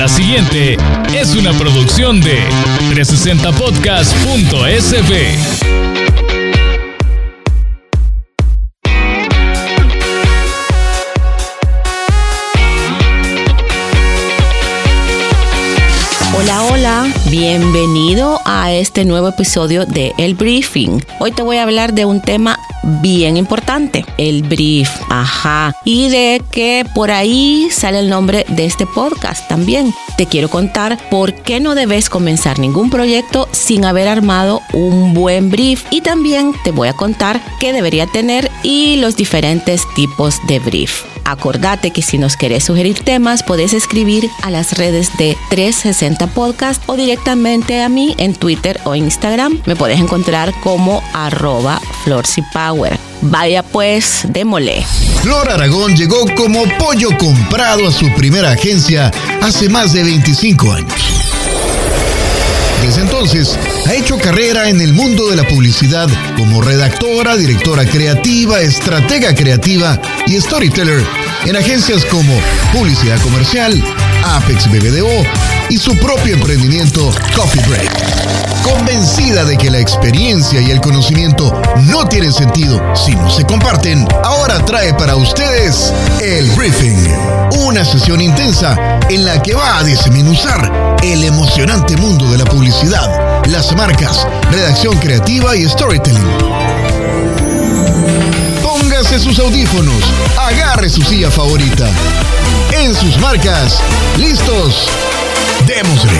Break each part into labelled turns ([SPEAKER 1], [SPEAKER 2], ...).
[SPEAKER 1] La siguiente es una producción de 360podcast.sb.
[SPEAKER 2] bienvenido a este nuevo episodio de El Briefing. Hoy te voy a hablar de un tema bien importante, el brief, ajá, y de que por ahí sale el nombre de este podcast también. Te quiero contar por qué no debes comenzar ningún proyecto sin haber armado un buen brief y también te voy a contar qué debería tener y los diferentes tipos de brief. Acordate que si nos querés sugerir temas, puedes escribir a las redes de 360 Podcast o directamente a mí en Twitter o Instagram. Me puedes encontrar como arroba Power. Vaya pues, démole.
[SPEAKER 3] Flor Aragón llegó como pollo comprado a su primera agencia hace más de 25 años. Desde entonces, ha hecho carrera en el mundo de la publicidad como redactora, directora creativa, estratega creativa y storyteller en agencias como Publicidad Comercial, Apex BBDO y su propio emprendimiento Coffee Break. Convencida de que la experiencia y el conocimiento no tienen sentido si no se comparten, ahora trae para ustedes el Briefing, una sesión intensa en la que va a desmenuzar el emocionante mundo de la publicidad, las marcas, redacción creativa y storytelling. Póngase sus audífonos, agarre su silla favorita. En sus marcas, listos, démosle.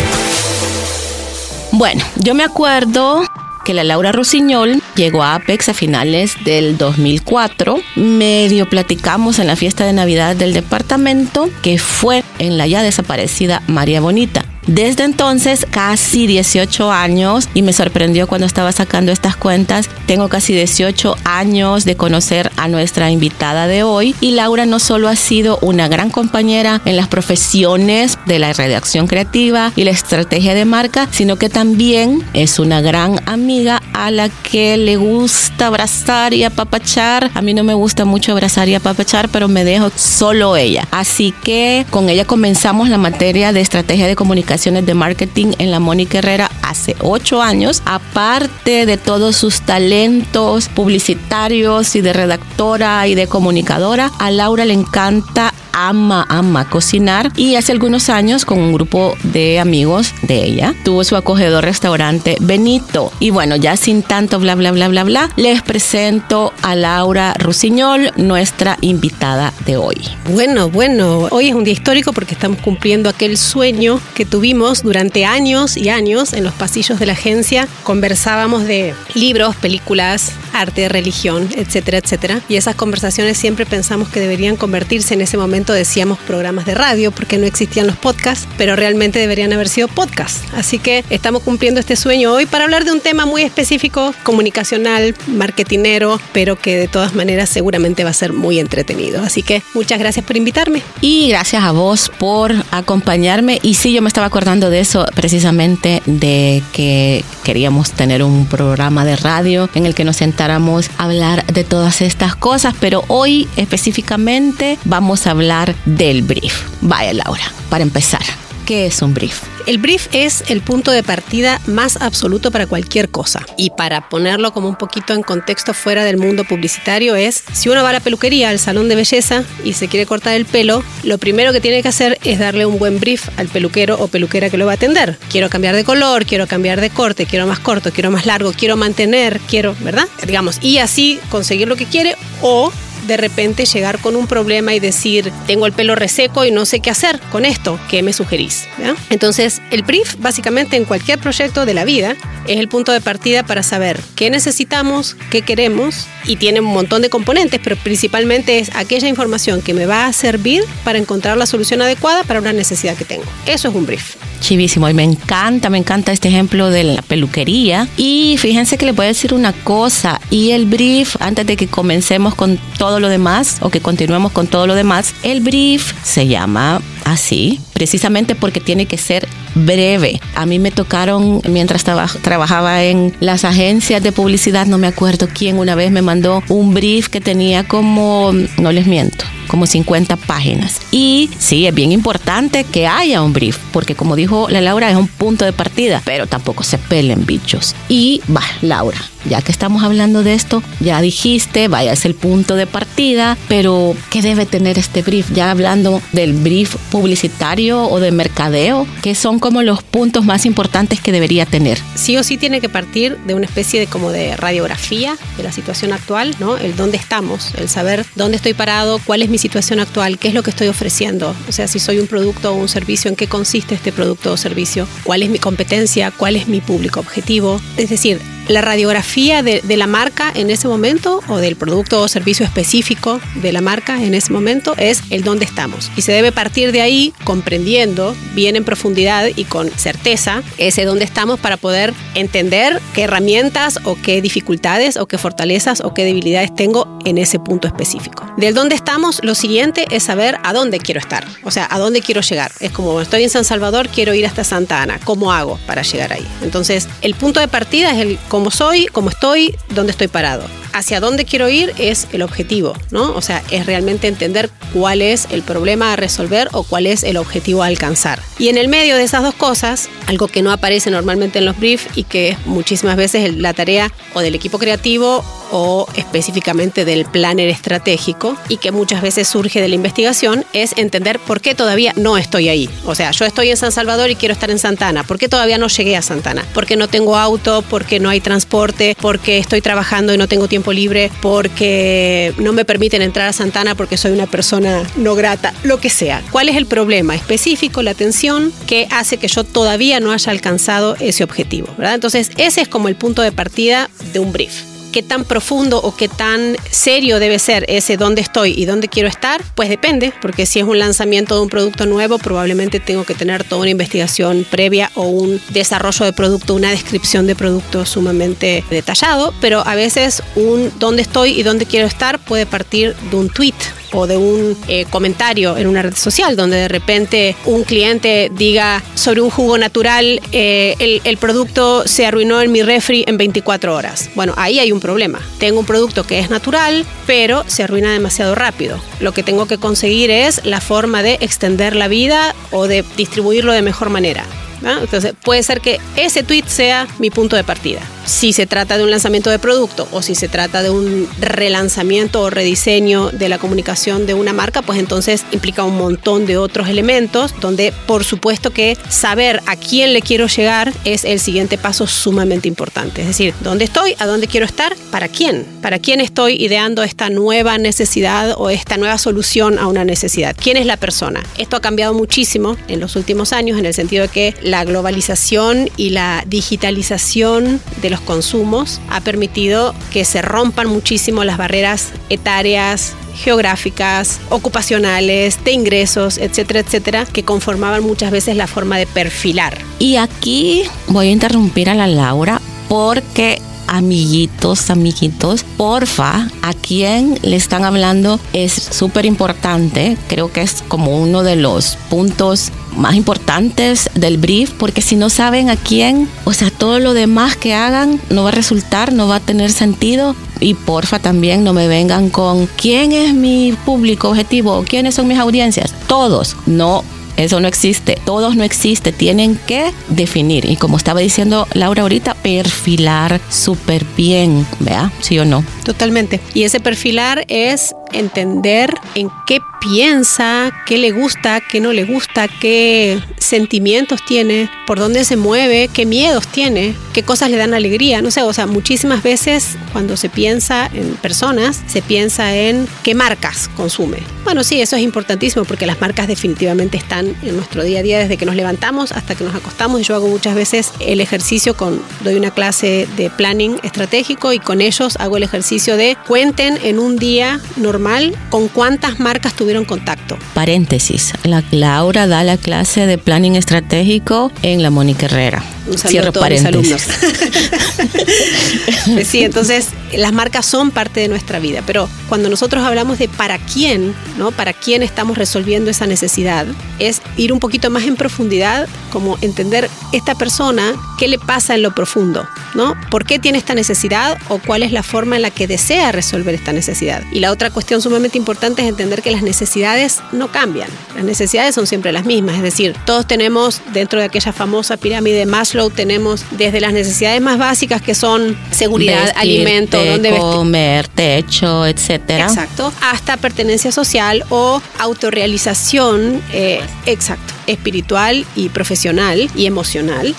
[SPEAKER 2] Bueno, yo me acuerdo que la Laura Rosiñol llegó a Apex a finales del 2004. Medio platicamos en la fiesta de Navidad del departamento que fue en la ya desaparecida María Bonita. Desde entonces, casi 18 años, y me sorprendió cuando estaba sacando estas cuentas, tengo casi 18 años de conocer a nuestra invitada de hoy. Y Laura no solo ha sido una gran compañera en las profesiones de la redacción creativa y la estrategia de marca, sino que también es una gran amiga a la que le gusta abrazar y apapachar. A mí no me gusta mucho abrazar y apapachar, pero me dejo solo ella. Así que con ella comenzamos la materia de estrategia de comunicación de marketing en la Mónica Herrera hace ocho años, aparte de todos sus talentos publicitarios y de redactora y de comunicadora, a Laura le encanta ama, ama cocinar y hace algunos años con un grupo de amigos de ella tuvo su acogedor restaurante Benito. Y bueno, ya sin tanto bla, bla, bla, bla, bla, les presento a Laura Rusiñol, nuestra invitada de hoy.
[SPEAKER 4] Bueno, bueno, hoy es un día histórico porque estamos cumpliendo aquel sueño que tuvimos durante años y años en los pasillos de la agencia. Conversábamos de libros, películas, arte, religión, etcétera, etcétera. Y esas conversaciones siempre pensamos que deberían convertirse en ese momento decíamos programas de radio porque no existían los podcasts, pero realmente deberían haber sido podcasts. Así que estamos cumpliendo este sueño hoy para hablar de un tema muy específico, comunicacional, marketinero, pero que de todas maneras seguramente va a ser muy entretenido. Así que muchas gracias por invitarme.
[SPEAKER 2] Y gracias a vos por acompañarme. Y sí, yo me estaba acordando de eso precisamente, de que queríamos tener un programa de radio en el que nos sentáramos a hablar de todas estas cosas, pero hoy específicamente vamos a hablar del brief. Vaya Laura, para empezar, ¿qué es un brief?
[SPEAKER 4] El brief es el punto de partida más absoluto para cualquier cosa. Y para ponerlo como un poquito en contexto fuera del mundo publicitario es, si uno va a la peluquería, al salón de belleza y se quiere cortar el pelo, lo primero que tiene que hacer es darle un buen brief al peluquero o peluquera que lo va a atender. Quiero cambiar de color, quiero cambiar de corte, quiero más corto, quiero más largo, quiero mantener, quiero, ¿verdad? Digamos, y así conseguir lo que quiere o de repente llegar con un problema y decir, tengo el pelo reseco y no sé qué hacer con esto, ¿qué me sugerís? Entonces, el brief básicamente en cualquier proyecto de la vida es el punto de partida para saber qué necesitamos, qué queremos y tiene un montón de componentes, pero principalmente es aquella información que me va a servir para encontrar la solución adecuada para una necesidad que tengo. Eso es un brief.
[SPEAKER 2] Chivísimo, y me encanta, me encanta este ejemplo de la peluquería. Y fíjense que le voy a decir una cosa, y el brief, antes de que comencemos con todo lo demás, o que continuemos con todo lo demás, el brief se llama así, precisamente porque tiene que ser breve. A mí me tocaron, mientras trabajaba en las agencias de publicidad, no me acuerdo quién una vez me mandó un brief que tenía como, no les miento, como 50 páginas. Y sí, es bien importante que haya un brief, porque como dijo la Laura, es un punto de partida, pero tampoco se pelen bichos. Y va, Laura, ya que estamos hablando de esto, ya dijiste, vaya, es el punto de partida, pero ¿qué debe tener este brief? Ya hablando del brief publicitario o de mercadeo, que son como los puntos más importantes que debería tener.
[SPEAKER 4] Sí o sí tiene que partir de una especie de como de radiografía de la situación actual, ¿no? El dónde estamos, el saber dónde estoy parado, cuál es mi situación actual, qué es lo que estoy ofreciendo, o sea, si soy un producto o un servicio, en qué consiste este producto o servicio, cuál es mi competencia, cuál es mi público objetivo, es decir, la radiografía de, la marca en ese momento o del producto o servicio específico de la marca en ese momento es el dónde estamos. Y se debe partir de ahí comprendiendo bien en profundidad y con certeza ese dónde estamos para poder entender qué herramientas o qué dificultades o qué fortalezas o qué debilidades tengo en ese punto específico. Del dónde estamos, lo siguiente es saber a dónde quiero estar, o sea, a dónde quiero llegar. Es como estoy en San Salvador, quiero ir hasta Santa Ana. ¿Cómo hago para llegar ahí? Entonces, el punto de partida es el cómo soy, cómo estoy, dónde estoy parado. Hacia dónde quiero ir es el objetivo, ¿no? O sea, es realmente entender cuál es el problema a resolver o cuál es el objetivo a alcanzar. Y en el medio de esas dos cosas, algo que no aparece normalmente en los briefs y que es muchísimas veces la tarea o del equipo creativo o específicamente del planner estratégico y que muchas veces surge de la investigación es entender por qué todavía no estoy ahí. O sea, yo estoy en San Salvador y quiero estar en Santana. ¿Por qué todavía no llegué a Santana? Porque no tengo auto, porque no hay transporte, porque estoy trabajando y no tengo tiempo libre, porque no me permiten entrar a Santana porque soy una persona no grata, lo que sea. ¿Cuál es el problema específico, la tensión que hace que yo todavía no haya alcanzado ese objetivo? ¿verdad? Entonces, ese es como el punto de partida de un brief qué tan profundo o qué tan serio debe ser ese dónde estoy y dónde quiero estar, pues depende, porque si es un lanzamiento de un producto nuevo, probablemente tengo que tener toda una investigación previa o un desarrollo de producto, una descripción de producto sumamente detallado, pero a veces un dónde estoy y dónde quiero estar puede partir de un tweet o de un eh, comentario en una red social donde de repente un cliente diga sobre un jugo natural eh, el, el, producto se arruinó en mi refri en 24 horas. Bueno, ahí hay un problema. Tengo un producto que es natural, pero se arruina demasiado rápido. Lo que tengo que conseguir es la forma de extender la vida o de distribuirlo de mejor manera. Entonces puede ser que ese tweet sea mi punto de partida. Si se trata de un lanzamiento de producto o si se trata de un relanzamiento o rediseño de la comunicación de una marca, pues entonces implica un montón de otros elementos donde por supuesto que saber a quién le quiero llegar es el siguiente paso sumamente importante. Es decir, dónde estoy, a dónde quiero estar, para quién, para quién estoy ideando esta nueva necesidad o esta nueva solución a una necesidad. ¿Quién es la persona? Esto ha cambiado muchísimo en los últimos años en el sentido de que la globalización y la digitalización de consumos ha permitido que se rompan muchísimo las barreras etarias, geográficas, ocupacionales, de ingresos, etcétera, etcétera, que conformaban muchas veces la forma de perfilar.
[SPEAKER 2] Y aquí voy a interrumpir a la Laura porque amiguitos, amiguitos, porfa, a quien le están hablando es súper importante. Creo que es como uno de los puntos más importantes del brief, porque si no saben a quién, o sea, todo lo demás que hagan no va a resultar, no va a tener sentido. Y porfa también no me vengan con quién es mi público objetivo, quiénes son mis audiencias. Todos, no eso no existe. Todos no existe. Tienen que definir. Y como estaba diciendo Laura ahorita, perfilar súper bien. ¿Vea? ¿Sí o no?
[SPEAKER 4] Totalmente. Y ese perfilar es entender en qué piensa, qué le gusta, qué no le gusta, qué sentimientos tiene, por dónde se mueve, qué miedos tiene, qué cosas le dan alegría. No sé, o sea, muchísimas veces cuando se piensa en personas, se piensa en qué marcas consume. Bueno, sí, eso es importantísimo porque las marcas definitivamente están en nuestro día a día desde que nos levantamos hasta que nos acostamos. Yo hago muchas veces el ejercicio con, doy una clase de planning estratégico y con ellos hago el ejercicio de cuenten en un día normal con cuántas marcas tuvieron contacto.
[SPEAKER 2] Paréntesis, la Laura da la clase de planning estratégico en la Mónica Herrera.
[SPEAKER 4] Un saludo a todos mis alumnos. sí, entonces las marcas son parte de nuestra vida, pero cuando nosotros hablamos de para quién, ¿no? Para quién estamos resolviendo esa necesidad, es ir un poquito más en profundidad, como entender esta persona, qué le pasa en lo profundo, ¿no? ¿Por qué tiene esta necesidad o cuál es la forma en la que desea resolver esta necesidad? Y la otra cuestión sumamente importante es entender que las necesidades no cambian. Las necesidades son siempre las mismas, es decir, todos tenemos dentro de aquella famosa pirámide de Maslow tenemos desde las necesidades más básicas que son seguridad, alimento,
[SPEAKER 2] donde comer, techo, etcétera.
[SPEAKER 4] Exacto, hasta pertenencia social o autorrealización, eh, exacto espiritual y profesional y emocional.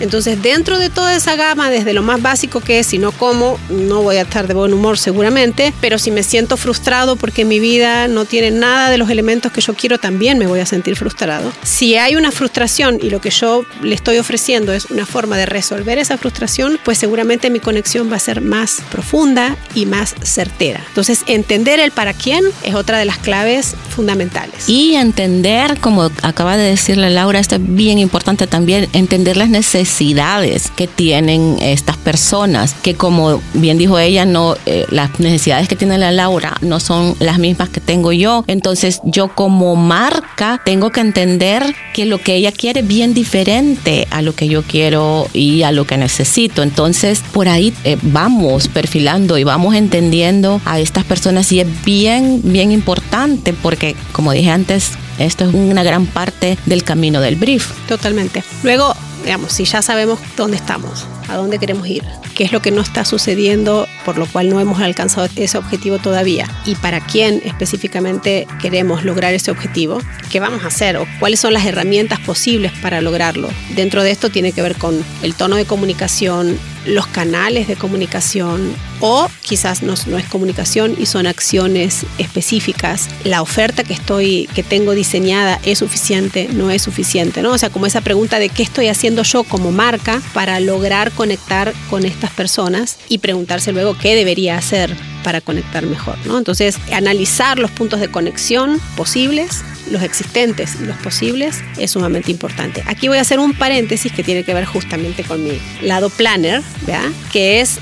[SPEAKER 4] Entonces, dentro de toda esa gama, desde lo más básico que es, si no como, no voy a estar de buen humor seguramente, pero si me siento frustrado porque mi vida no tiene nada de los elementos que yo quiero, también me voy a sentir frustrado. Si hay una frustración y lo que yo le estoy ofreciendo es una forma de resolver esa frustración, pues seguramente mi conexión va a ser más profunda y más certera. Entonces, entender el para quién es otra de las claves fundamentales.
[SPEAKER 2] Y entender, como acaba de decirle Laura, esto es bien importante también, entender las necesidades que tienen estas personas, que como bien dijo ella, no eh, las necesidades que tiene la Laura no son las mismas que tengo yo. Entonces yo como marca tengo que entender que lo que ella quiere es bien diferente a lo que yo quiero y a lo que necesito. Entonces por ahí eh, vamos perfilando y vamos entendiendo a estas personas y es bien, bien importante porque como dije antes, esto es una gran parte del camino del brief.
[SPEAKER 4] Totalmente. Luego, digamos, si ya sabemos dónde estamos, a dónde queremos ir, qué es lo que no está sucediendo, por lo cual no hemos alcanzado ese objetivo todavía, y para quién específicamente queremos lograr ese objetivo, qué vamos a hacer o cuáles son las herramientas posibles para lograrlo. Dentro de esto tiene que ver con el tono de comunicación, los canales de comunicación o quizás no, es comunicación y son acciones específicas. La oferta que estoy que tengo diseñada es suficiente, no es suficiente, ¿no? O sea, como esa pregunta de qué estoy haciendo yo como marca para lograr conectar con estas personas y preguntarse luego qué debería hacer para conectar mejor, ¿no? Entonces, analizar los puntos de conexión posibles los existentes y los posibles es sumamente importante. Aquí voy a hacer un paréntesis que tiene que ver justamente con mi lado planner, ¿verdad? que es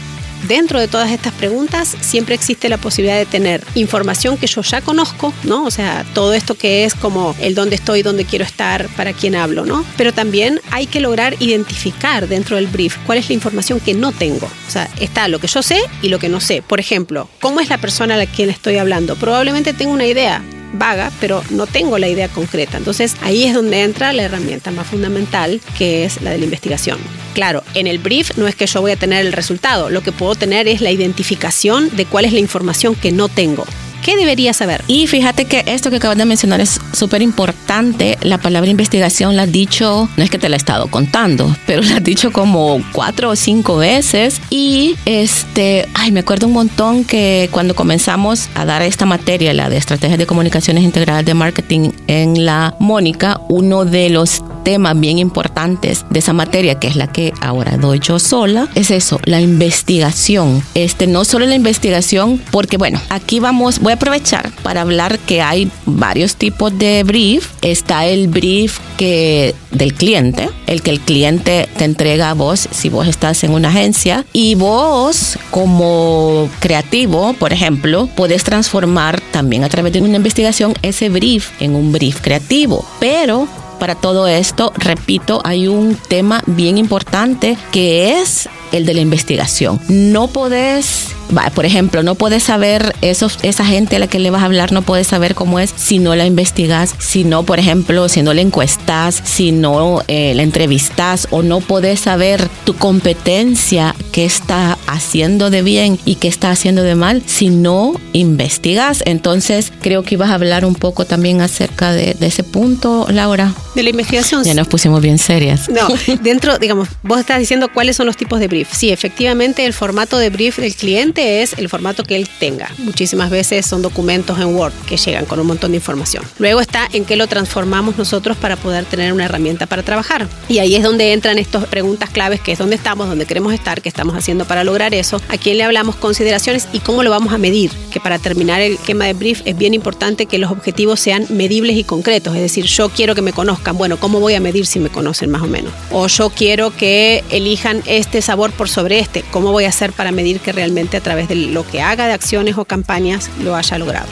[SPEAKER 4] dentro de todas estas preguntas siempre existe la posibilidad de tener información que yo ya conozco, ¿no? O sea, todo esto que es como el dónde estoy, dónde quiero estar, para quién hablo, ¿no? Pero también hay que lograr identificar dentro del brief cuál es la información que no tengo. O sea, está lo que yo sé y lo que no sé. Por ejemplo, ¿cómo es la persona a la quien estoy hablando? Probablemente tengo una idea, vaga, pero no tengo la idea concreta. Entonces ahí es donde entra la herramienta más fundamental, que es la de la investigación. Claro, en el brief no es que yo voy a tener el resultado, lo que puedo tener es la identificación de cuál es la información que no tengo. ¿Qué debería saber?
[SPEAKER 2] Y fíjate que esto que acabas de mencionar es súper importante. La palabra investigación la has dicho, no es que te la he estado contando, pero la has dicho como cuatro o cinco veces. Y este, ay, me acuerdo un montón que cuando comenzamos a dar esta materia, la de estrategias de comunicaciones integrales de marketing en la Mónica, uno de los temas bien importantes de esa materia, que es la que ahora doy yo sola, es eso, la investigación. Este, no solo la investigación, porque bueno, aquí vamos, voy a aprovechar para hablar que hay varios tipos de brief. Está el brief que del cliente, el que el cliente te entrega a vos si vos estás en una agencia y vos como creativo, por ejemplo, puedes transformar también a través de una investigación ese brief en un brief creativo, pero para todo esto, repito, hay un tema bien importante que es el de la investigación. No podés por ejemplo, no puedes saber, esos, esa gente a la que le vas a hablar no puedes saber cómo es si no la investigas, si no, por ejemplo, si no la encuestas, si no eh, la entrevistas o no puedes saber tu competencia, qué está haciendo de bien y qué está haciendo de mal, si no investigas. Entonces, creo que ibas a hablar un poco también acerca de, de ese punto, Laura.
[SPEAKER 4] De la investigación.
[SPEAKER 2] Ya nos pusimos bien serias.
[SPEAKER 4] No, dentro, digamos, vos estás diciendo cuáles son los tipos de brief. Sí, efectivamente, el formato de brief del cliente es el formato que él tenga. Muchísimas veces son documentos en Word que llegan con un montón de información. Luego está en qué lo transformamos nosotros para poder tener una herramienta para trabajar. Y ahí es donde entran estas preguntas claves, que es dónde estamos, dónde queremos estar, qué estamos haciendo para lograr eso, a quién le hablamos, consideraciones y cómo lo vamos a medir. Que para terminar el esquema de brief es bien importante que los objetivos sean medibles y concretos. Es decir, yo quiero que me conozcan. Bueno, ¿cómo voy a medir si me conocen más o menos? O yo quiero que elijan este sabor por sobre este. ¿Cómo voy a hacer para medir que realmente a través de lo que haga de acciones o campañas lo haya logrado?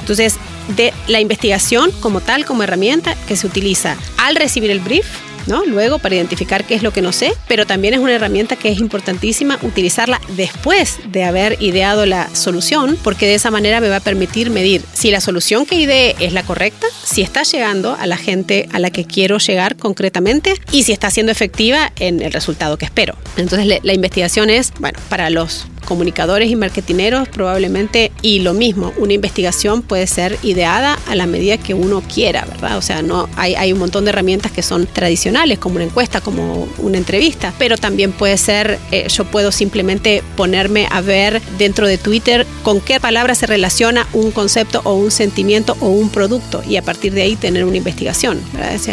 [SPEAKER 4] Entonces, de la investigación como tal, como herramienta que se utiliza al recibir el brief, ¿no? Luego para identificar qué es lo que no sé, pero también es una herramienta que es importantísima utilizarla después de haber ideado la solución, porque de esa manera me va a permitir medir si la solución que ideé es la correcta, si está llegando a la gente a la que quiero llegar concretamente y si está siendo efectiva en el resultado que espero. Entonces la investigación es, bueno, para los comunicadores y marketineros probablemente y lo mismo, una investigación puede ser ideada a la medida que uno quiera, ¿verdad? O sea, no hay, hay un montón de herramientas que son tradicionales, como una encuesta, como una entrevista, pero también puede ser, eh, yo puedo simplemente ponerme a ver dentro de Twitter con qué palabra se relaciona un concepto o un sentimiento o un producto y a partir de ahí tener una investigación.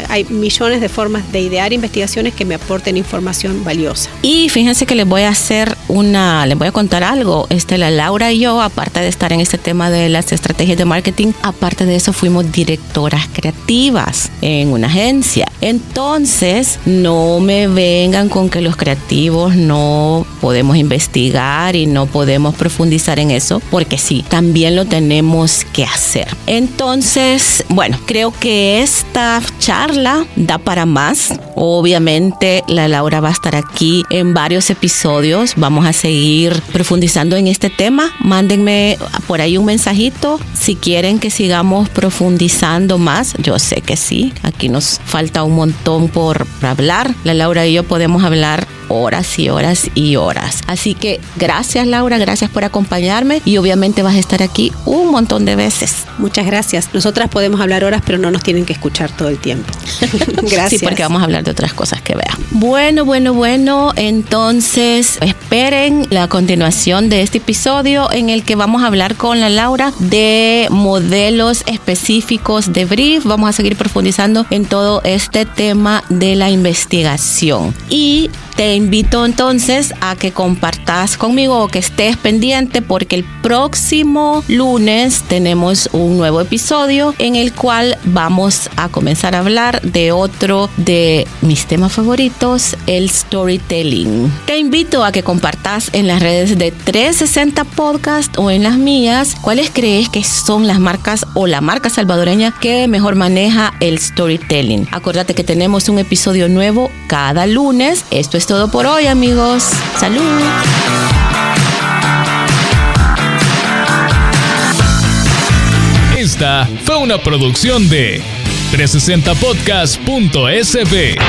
[SPEAKER 4] hay millones de formas de idear investigaciones que me aporten información valiosa.
[SPEAKER 2] Y fíjense que les voy a hacer una, les voy a contar algo. Este, la Laura y yo, aparte de estar en este tema de las estrategias de marketing, aparte de eso fuimos directoras creativas en una agencia. Entonces, no me vengan con que los creativos no podemos investigar y no podemos profundizar en eso, porque sí, también lo tenemos que hacer. Entonces, bueno, creo que esta charla da para más. Obviamente, la Laura va a estar aquí en varios episodios. Vamos a seguir profundizando en este tema, mándenme por ahí un mensajito si quieren que sigamos profundizando más. Yo sé que sí, aquí nos falta un montón por hablar. La Laura y yo podemos hablar horas y horas y horas. Así que gracias Laura, gracias por acompañarme y obviamente vas a estar aquí un montón de veces.
[SPEAKER 4] Muchas gracias. Nosotras podemos hablar horas, pero no nos tienen que escuchar todo el tiempo.
[SPEAKER 2] gracias. Sí, porque vamos a hablar de otras cosas que vean. Bueno, bueno, bueno, entonces esperen la continuación de este episodio en el que vamos a hablar con la Laura de modelos específicos de brief. Vamos a seguir profundizando en todo este tema de la investigación. Y te invito entonces a que compartas conmigo o que estés pendiente porque el próximo lunes tenemos un nuevo episodio en el cual vamos a comenzar a hablar de otro de mis temas favoritos, el storytelling. Te invito a que compartas en las redes de 360 Podcast o en las mías cuáles crees que son las marcas o la marca salvadoreña que mejor maneja el storytelling. Acuérdate que tenemos un episodio nuevo cada lunes. Esto es todo por hoy, amigos. Salud.
[SPEAKER 1] Esta fue una producción de 360podcast.sb.